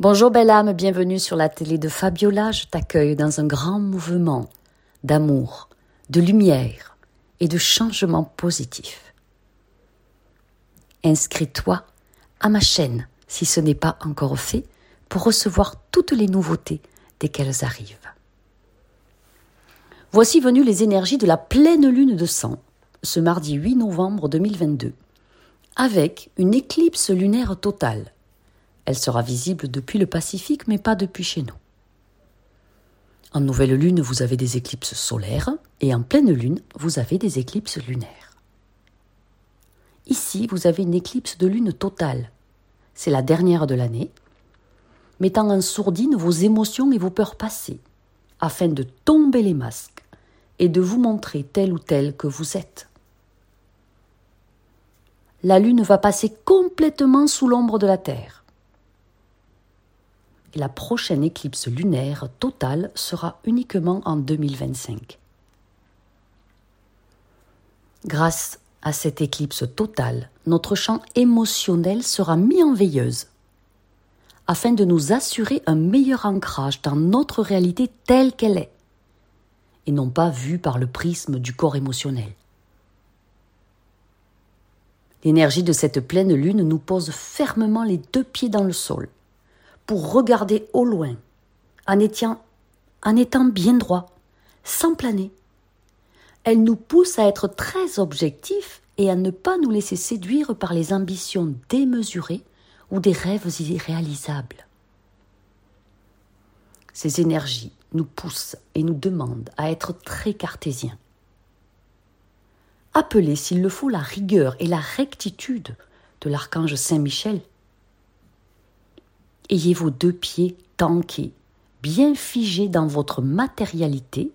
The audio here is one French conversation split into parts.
Bonjour belle âme, bienvenue sur la télé de Fabiola. Je t'accueille dans un grand mouvement d'amour, de lumière et de changement positif. Inscris-toi à ma chaîne si ce n'est pas encore fait pour recevoir toutes les nouveautés dès qu'elles arrivent. Voici venues les énergies de la pleine lune de sang ce mardi 8 novembre 2022 avec une éclipse lunaire totale elle sera visible depuis le Pacifique, mais pas depuis chez nous. En nouvelle lune, vous avez des éclipses solaires et en pleine lune, vous avez des éclipses lunaires. Ici, vous avez une éclipse de lune totale. C'est la dernière de l'année, mettant en sourdine vos émotions et vos peurs passées, afin de tomber les masques et de vous montrer tel ou tel que vous êtes. La lune va passer complètement sous l'ombre de la Terre la prochaine éclipse lunaire totale sera uniquement en 2025. Grâce à cette éclipse totale, notre champ émotionnel sera mis en veilleuse afin de nous assurer un meilleur ancrage dans notre réalité telle qu'elle est et non pas vue par le prisme du corps émotionnel. L'énergie de cette pleine lune nous pose fermement les deux pieds dans le sol pour regarder au loin, en étant, en étant bien droit, sans planer. Elle nous pousse à être très objectifs et à ne pas nous laisser séduire par les ambitions démesurées ou des rêves irréalisables. Ces énergies nous poussent et nous demandent à être très cartésiens. Appelez s'il le faut la rigueur et la rectitude de l'archange Saint Michel ayez vos deux pieds tanqués, bien figés dans votre matérialité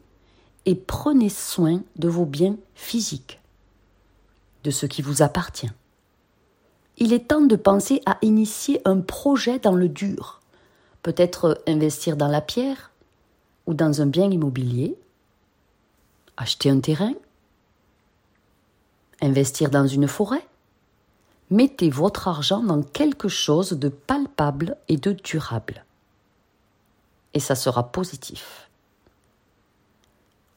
et prenez soin de vos biens physiques, de ce qui vous appartient. Il est temps de penser à initier un projet dans le dur, peut-être investir dans la pierre ou dans un bien immobilier, acheter un terrain, investir dans une forêt, mettez votre argent dans quelque chose de palpable et de durable. Et ça sera positif.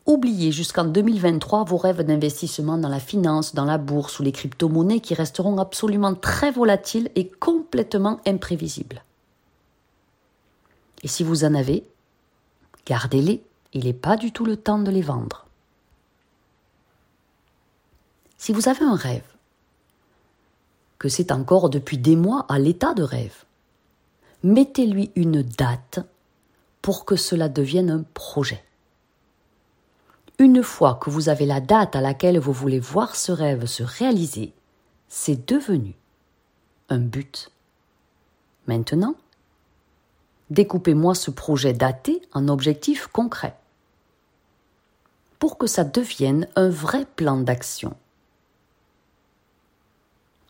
Oubliez jusqu'en 2023 vos rêves d'investissement dans la finance, dans la bourse ou les crypto-monnaies qui resteront absolument très volatiles et complètement imprévisibles. Et si vous en avez, gardez-les, il n'est pas du tout le temps de les vendre. Si vous avez un rêve, que c'est encore depuis des mois à l'état de rêve. Mettez-lui une date pour que cela devienne un projet. Une fois que vous avez la date à laquelle vous voulez voir ce rêve se réaliser, c'est devenu un but. Maintenant, découpez-moi ce projet daté en objectifs concrets pour que ça devienne un vrai plan d'action.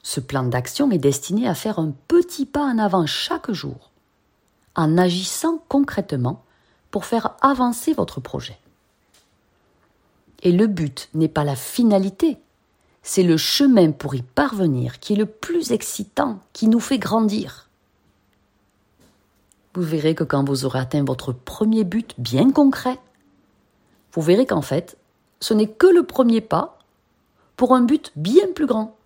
Ce plan d'action est destiné à faire un petit pas en avant chaque jour, en agissant concrètement pour faire avancer votre projet. Et le but n'est pas la finalité, c'est le chemin pour y parvenir qui est le plus excitant, qui nous fait grandir. Vous verrez que quand vous aurez atteint votre premier but bien concret, vous verrez qu'en fait, ce n'est que le premier pas pour un but bien plus grand.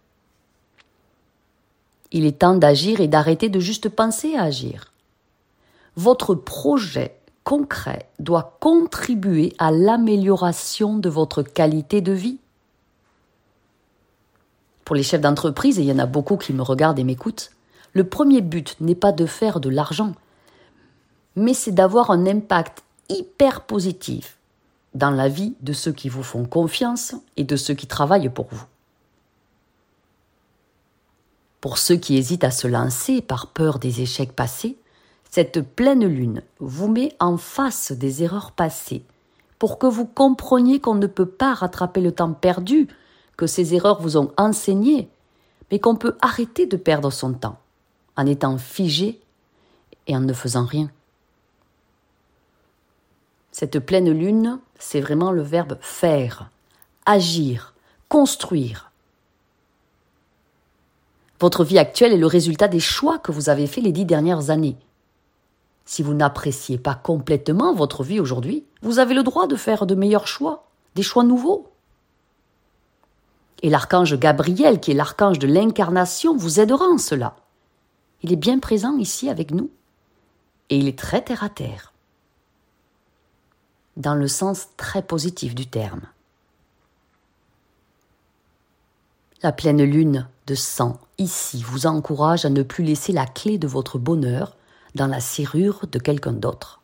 Il est temps d'agir et d'arrêter de juste penser à agir. Votre projet concret doit contribuer à l'amélioration de votre qualité de vie. Pour les chefs d'entreprise, et il y en a beaucoup qui me regardent et m'écoutent, le premier but n'est pas de faire de l'argent, mais c'est d'avoir un impact hyper positif dans la vie de ceux qui vous font confiance et de ceux qui travaillent pour vous. Pour ceux qui hésitent à se lancer par peur des échecs passés, cette pleine lune vous met en face des erreurs passées pour que vous compreniez qu'on ne peut pas rattraper le temps perdu, que ces erreurs vous ont enseigné, mais qu'on peut arrêter de perdre son temps en étant figé et en ne faisant rien. Cette pleine lune, c'est vraiment le verbe faire, agir, construire, votre vie actuelle est le résultat des choix que vous avez faits les dix dernières années. Si vous n'appréciez pas complètement votre vie aujourd'hui, vous avez le droit de faire de meilleurs choix, des choix nouveaux. Et l'archange Gabriel, qui est l'archange de l'incarnation, vous aidera en cela. Il est bien présent ici avec nous. Et il est très terre à terre. Dans le sens très positif du terme. La pleine lune de sang ici vous encourage à ne plus laisser la clé de votre bonheur dans la serrure de quelqu'un d'autre.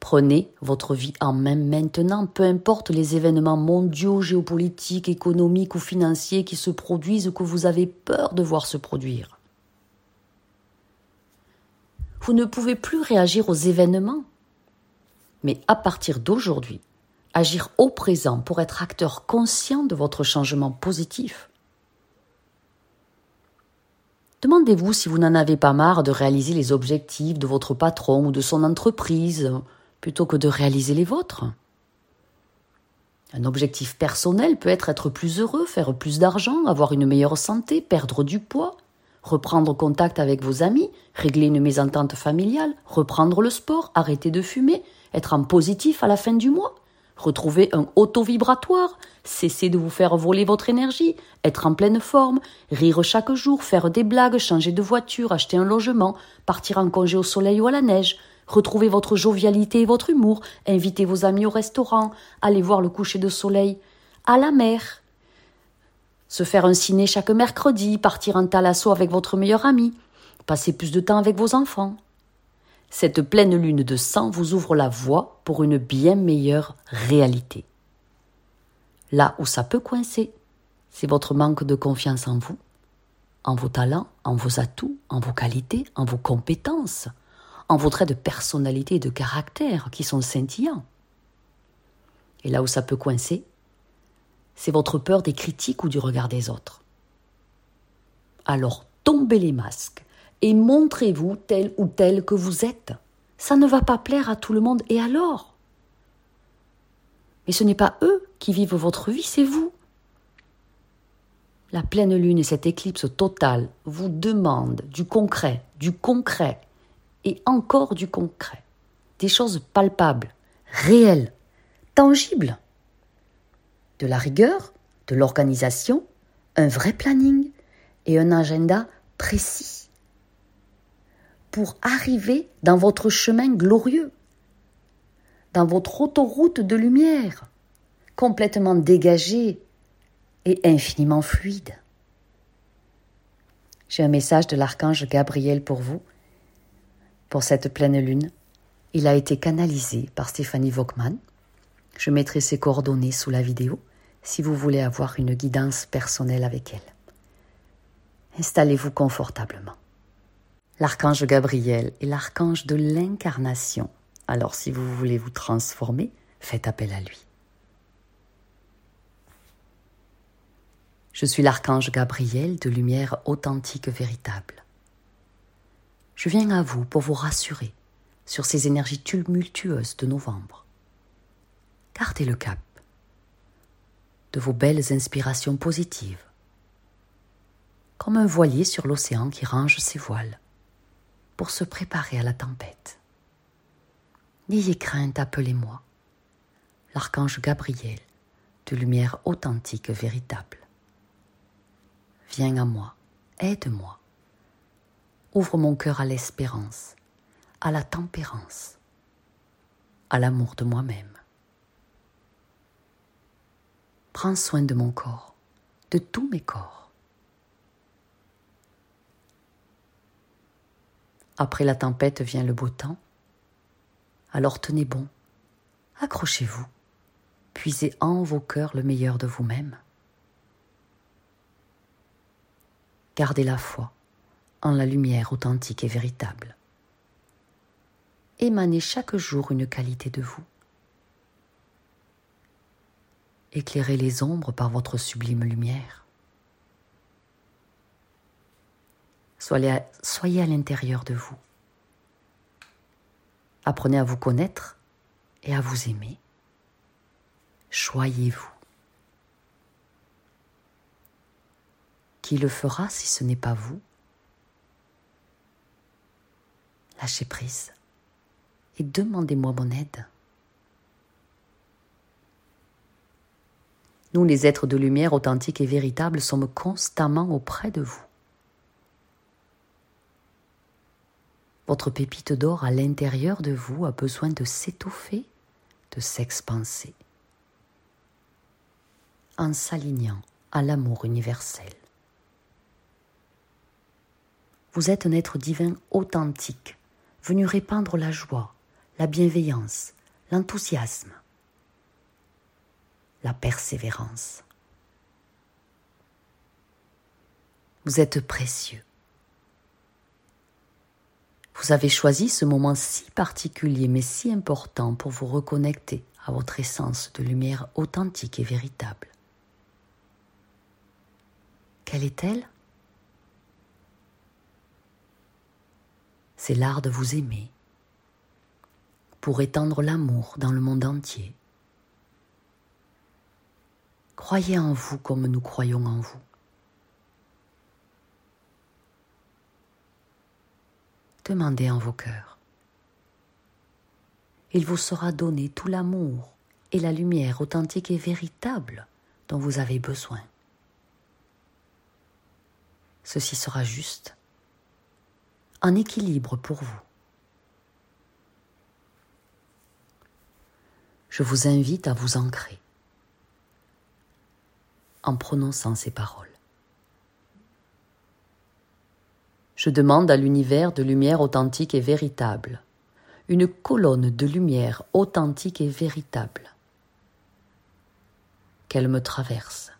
Prenez votre vie en main maintenant, peu importe les événements mondiaux, géopolitiques, économiques ou financiers qui se produisent ou que vous avez peur de voir se produire. Vous ne pouvez plus réagir aux événements, mais à partir d'aujourd'hui, agir au présent pour être acteur conscient de votre changement positif. Demandez-vous si vous n'en avez pas marre de réaliser les objectifs de votre patron ou de son entreprise, plutôt que de réaliser les vôtres. Un objectif personnel peut être être plus heureux, faire plus d'argent, avoir une meilleure santé, perdre du poids, reprendre contact avec vos amis, régler une mésentente familiale, reprendre le sport, arrêter de fumer, être en positif à la fin du mois, retrouver un auto-vibratoire, cesser de vous faire voler votre énergie, être en pleine forme, rire chaque jour, faire des blagues, changer de voiture, acheter un logement, partir en congé au soleil ou à la neige, Retrouvez votre jovialité et votre humour, invitez vos amis au restaurant, allez voir le coucher de soleil, à la mer, se faire un ciné chaque mercredi, partir en thalasso avec votre meilleur ami, passer plus de temps avec vos enfants. Cette pleine lune de sang vous ouvre la voie pour une bien meilleure réalité. Là où ça peut coincer, c'est votre manque de confiance en vous, en vos talents, en vos atouts, en vos qualités, en vos compétences en vos traits de personnalité et de caractère qui sont scintillants. Et là où ça peut coincer, c'est votre peur des critiques ou du regard des autres. Alors tombez les masques et montrez-vous tel ou tel que vous êtes. Ça ne va pas plaire à tout le monde, et alors? Mais ce n'est pas eux qui vivent votre vie, c'est vous. La pleine lune et cette éclipse totale vous demandent du concret, du concret, et encore du concret, des choses palpables, réelles, tangibles, de la rigueur, de l'organisation, un vrai planning et un agenda précis pour arriver dans votre chemin glorieux, dans votre autoroute de lumière, complètement dégagée et infiniment fluide. J'ai un message de l'archange Gabriel pour vous pour cette pleine lune. Il a été canalisé par Stéphanie Vogtman. Je mettrai ses coordonnées sous la vidéo si vous voulez avoir une guidance personnelle avec elle. Installez-vous confortablement. L'archange Gabriel est l'archange de l'incarnation. Alors si vous voulez vous transformer, faites appel à lui. Je suis l'archange Gabriel de lumière authentique véritable. Je viens à vous pour vous rassurer sur ces énergies tumultueuses de novembre. Gardez le cap de vos belles inspirations positives, comme un voilier sur l'océan qui range ses voiles pour se préparer à la tempête. N'ayez crainte, appelez-moi, l'archange Gabriel, de lumière authentique véritable. Viens à moi, aide-moi Ouvre mon cœur à l'espérance, à la tempérance, à l'amour de moi-même. Prends soin de mon corps, de tous mes corps. Après la tempête vient le beau temps. Alors tenez bon, accrochez-vous, puisez en vos cœurs le meilleur de vous-même. Gardez la foi en la lumière authentique et véritable. Émanez chaque jour une qualité de vous. Éclairez les ombres par votre sublime lumière. Soyez à, l'intérieur de vous. Apprenez à vous connaître et à vous aimer. Choyez-vous. Qui le fera si ce n'est pas vous? Lâchez prise et demandez-moi mon aide. Nous, les êtres de lumière authentiques et véritables, sommes constamment auprès de vous. Votre pépite d'or à l'intérieur de vous a besoin de s'étoffer, de s'expanser, en s'alignant à l'amour universel. Vous êtes un être divin authentique, venu répandre la joie, la bienveillance, l'enthousiasme, la persévérance. Vous êtes précieux. Vous avez choisi ce moment si particulier mais si important pour vous reconnecter à votre essence de lumière authentique et véritable. Quelle est-elle? C'est l'art de vous aimer pour étendre l'amour dans le monde entier. Croyez en vous comme nous croyons en vous. Demandez en vos cœurs. Il vous sera donné tout l'amour et la lumière authentique et véritable dont vous avez besoin. Ceci sera juste, en équilibre pour vous. Je vous invite à vous ancrer en prononçant ces paroles. Je demande à l'univers de lumière authentique et véritable, une colonne de lumière authentique et véritable, qu'elle me traverse,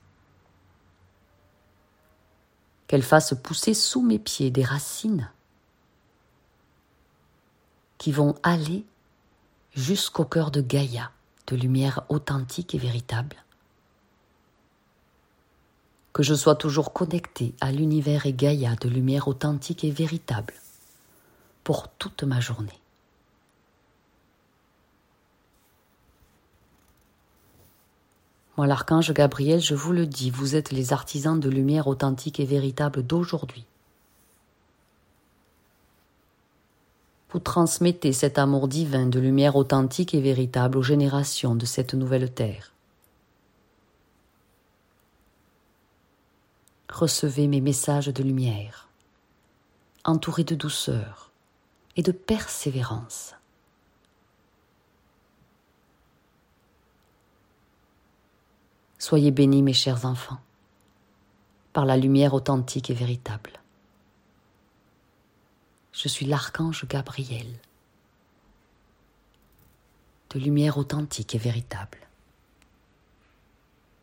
qu'elle fasse pousser sous mes pieds des racines qui vont aller jusqu'au cœur de Gaïa, de lumière authentique et véritable, que je sois toujours connecté à l'univers et Gaïa de lumière authentique et véritable pour toute ma journée. Moi, l'archange Gabriel, je vous le dis, vous êtes les artisans de lumière authentique et véritable d'aujourd'hui. Vous transmettez cet amour divin de lumière authentique et véritable aux générations de cette nouvelle terre. Recevez mes messages de lumière, entourés de douceur et de persévérance. Soyez bénis, mes chers enfants, par la lumière authentique et véritable. Je suis l'archange Gabriel, de lumière authentique et véritable.